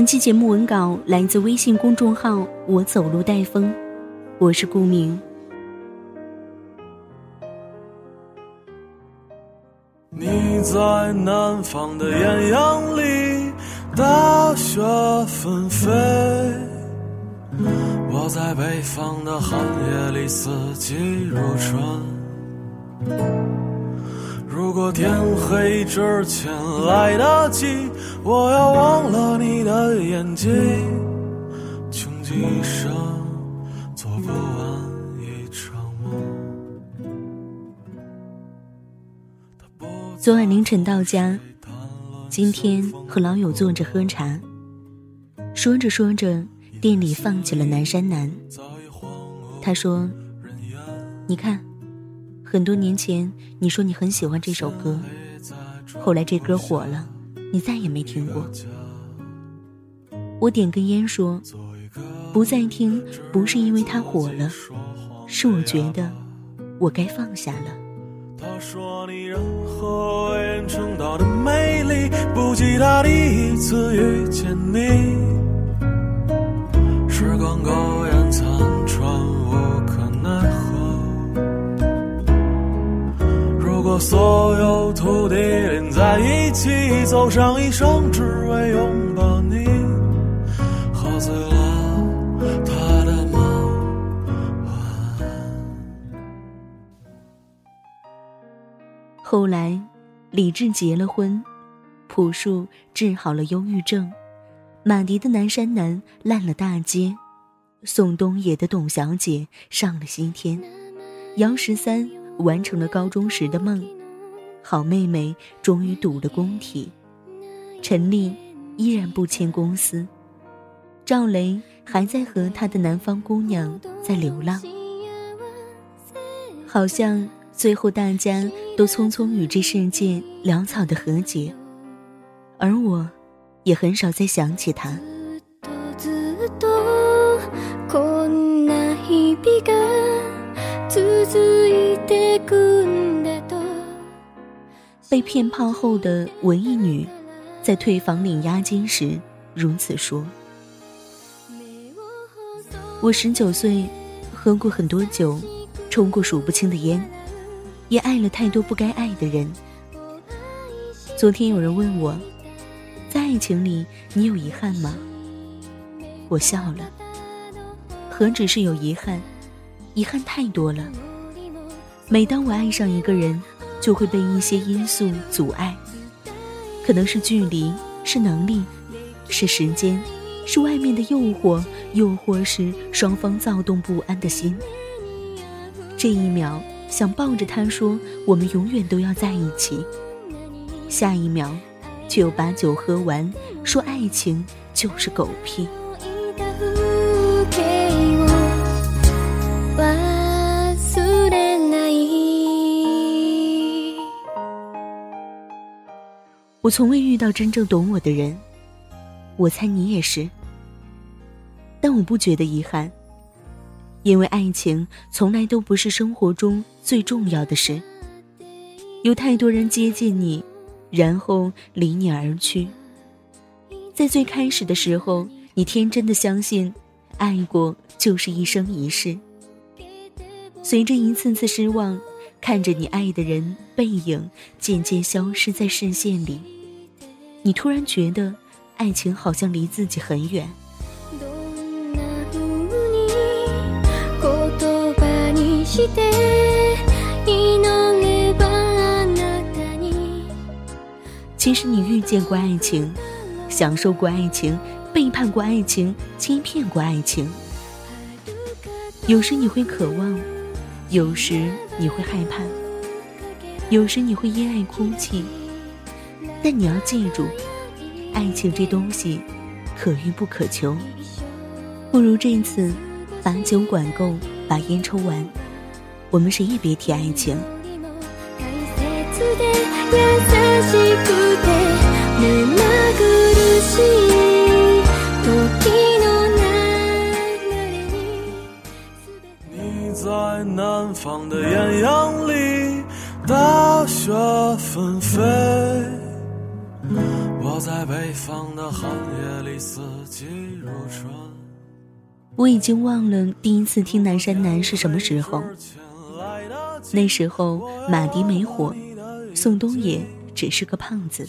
本期节目文稿来自微信公众号“我走路带风”，我是顾明。你在南方的艳阳里，大雪纷飞；我在北方的寒夜里，四季如春。如果天黑之前来得及，我要忘了你的眼睛，穷极一生做不完一场梦。昨晚凌晨到家，今天和老友坐着喝茶，说着说着，店里放起了《南山南》。他说：“你看。”很多年前，你说你很喜欢这首歌，后来这歌火了，你再也没听过。我点根烟说，不再听，不是因为它火了，是我觉得我该放下了。他说你任何为人称道的美丽，不及他第一次遇见你。所有土地连在一起，走上一生，只为拥抱你。喝醉了他的梦，后来，李治结了婚，朴树治好了忧郁症，马迪的《南山南》烂了大街，宋冬野的《董小姐》上了西天，杨十三。完成了高中时的梦，好妹妹终于堵了工体，陈丽依然不签公司，赵雷还在和他的南方姑娘在流浪，好像最后大家都匆匆与这世界潦草的和解，而我，也很少再想起他。被骗炮后的文艺女，在退房领押金时如此说：“我十九岁，喝过很多酒，抽过数不清的烟，也爱了太多不该爱的人。昨天有人问我，在爱情里你有遗憾吗？我笑了。何止是有遗憾，遗憾太多了。”每当我爱上一个人，就会被一些因素阻碍，可能是距离，是能力，是时间，是外面的诱惑，又或是双方躁动不安的心。这一秒想抱着他说我们永远都要在一起，下一秒却又把酒喝完，说爱情就是狗屁。从未遇到真正懂我的人，我猜你也是。但我不觉得遗憾，因为爱情从来都不是生活中最重要的事。有太多人接近你，然后离你而去。在最开始的时候，你天真的相信，爱过就是一生一世。随着一次次失望。看着你爱的人背影渐渐消失在视线里，你突然觉得爱情好像离自己很远。其实你遇见过爱情，享受过爱情，背叛过爱情，欺骗过爱情。有时你会渴望。有时你会害怕，有时你会因爱哭泣。但你要记住，爱情这东西可遇不可求。不如这次把酒管够，把烟抽完，我们谁也别提爱情。你在南方的艳阳里，大雪纷飞；在北方的寒夜里，四季如春。我已经忘了第一次听《南山南》是什么时候，那时候马迪没火，宋冬野只是个胖子，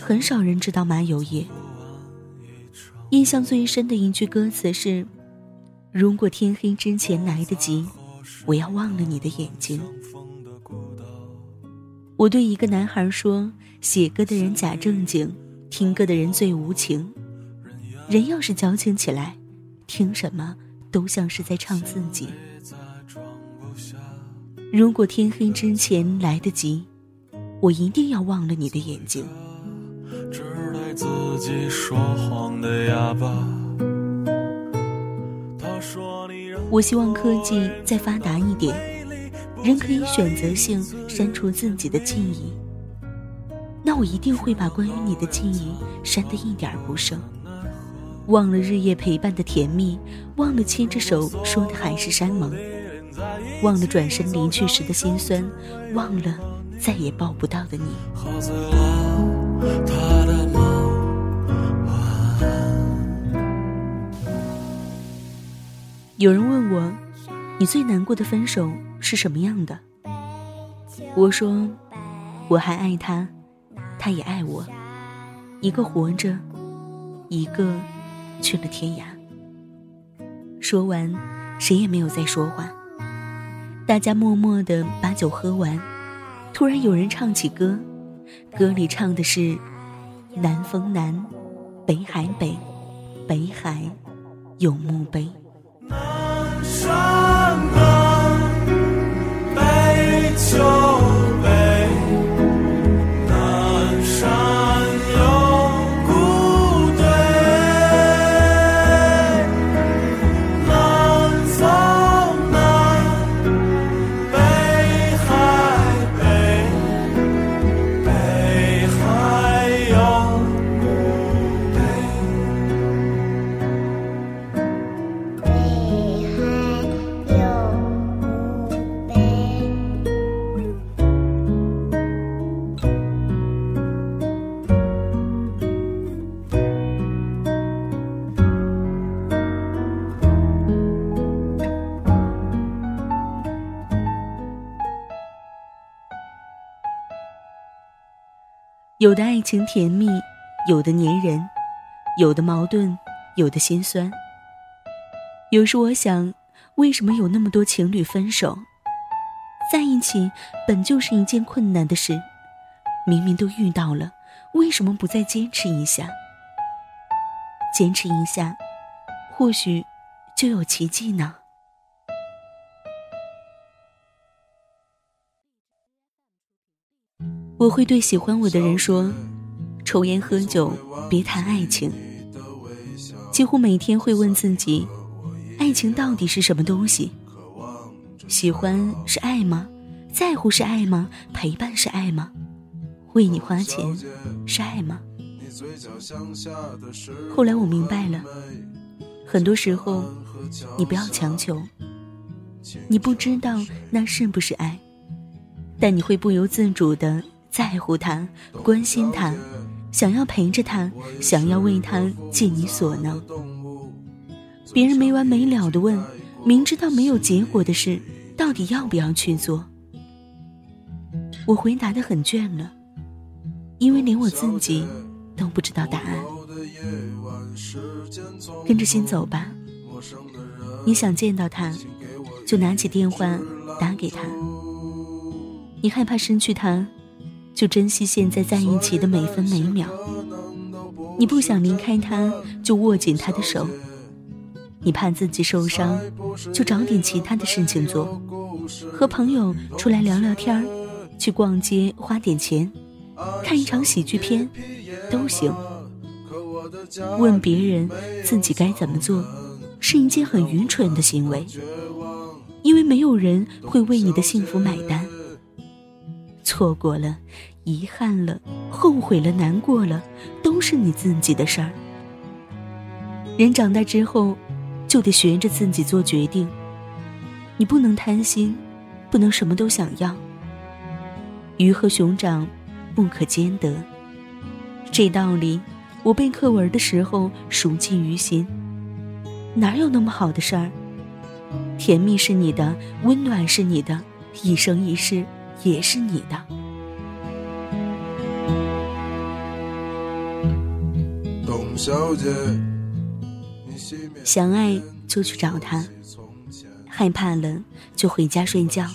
很少人知道马友野。印象最深的一句歌词是：“如果天黑之前来得及，我要忘了你的眼睛。”我对一个男孩说：“写歌的人假正经，听歌的人最无情。人要是矫情起来，听什么都像是在唱自己。如果天黑之前来得及，我一定要忘了你的眼睛。”自己说谎的哑巴。我希望科技再发达一点，人可以选择性删除自己的记忆。那我一定会把关于你的记忆删得一点不剩，忘了日夜陪伴的甜蜜，忘了牵着手说的海誓山盟，忘了转身离去时的心酸，忘了再也抱不到的你。有人问我，你最难过的分手是什么样的？我说，我还爱他，他也爱我，一个活着，一个去了天涯。说完，谁也没有再说话，大家默默的把酒喝完。突然有人唱起歌，歌里唱的是“南风南，北海北，北海有墓碑。”有的爱情甜蜜，有的粘人，有的矛盾，有的心酸。有时我想，为什么有那么多情侣分手？在一起本就是一件困难的事，明明都遇到了，为什么不再坚持一下？坚持一下，或许就有奇迹呢。我会对喜欢我的人说：“抽烟喝酒，别谈爱情。”几乎每天会问自己：“爱情到底是什么东西？喜欢是爱吗？在乎是爱吗？陪伴是爱吗？为你花钱是爱吗？”后来我明白了，很多时候你不要强求，你不知道那是不是爱，但你会不由自主的。在乎他，关心他，想要陪着他，想要为他尽你所能。别人没完没了的问，明知道没有结果的事，到底要不要去做？我回答的很倦了，因为连我自己都不知道答案。跟着心走吧，你想见到他，就拿起电话打给他。你害怕失去他。就珍惜现在在一起的每分每秒。你不想离开他，就握紧他的手。你怕自己受伤，就找点其他的事情做。和朋友出来聊聊天，去逛街花点钱，看一场喜剧片，都行。问别人自己该怎么做，是一件很愚蠢的行为，因为没有人会为你的幸福买单。错过了，遗憾了，后悔了，难过了，都是你自己的事儿。人长大之后，就得学着自己做决定。你不能贪心，不能什么都想要。鱼和熊掌不可兼得，这道理我背课文的时候熟记于心。哪有那么好的事儿？甜蜜是你的，温暖是你的，一生一世也是你的。董小姐。想爱就去找他，害怕了就回家睡觉。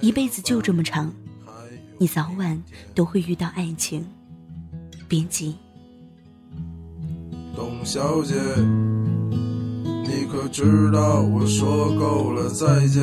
一辈子就这么长，你早晚都会遇到爱情，别急。董小姐，你可知道我说够了再见？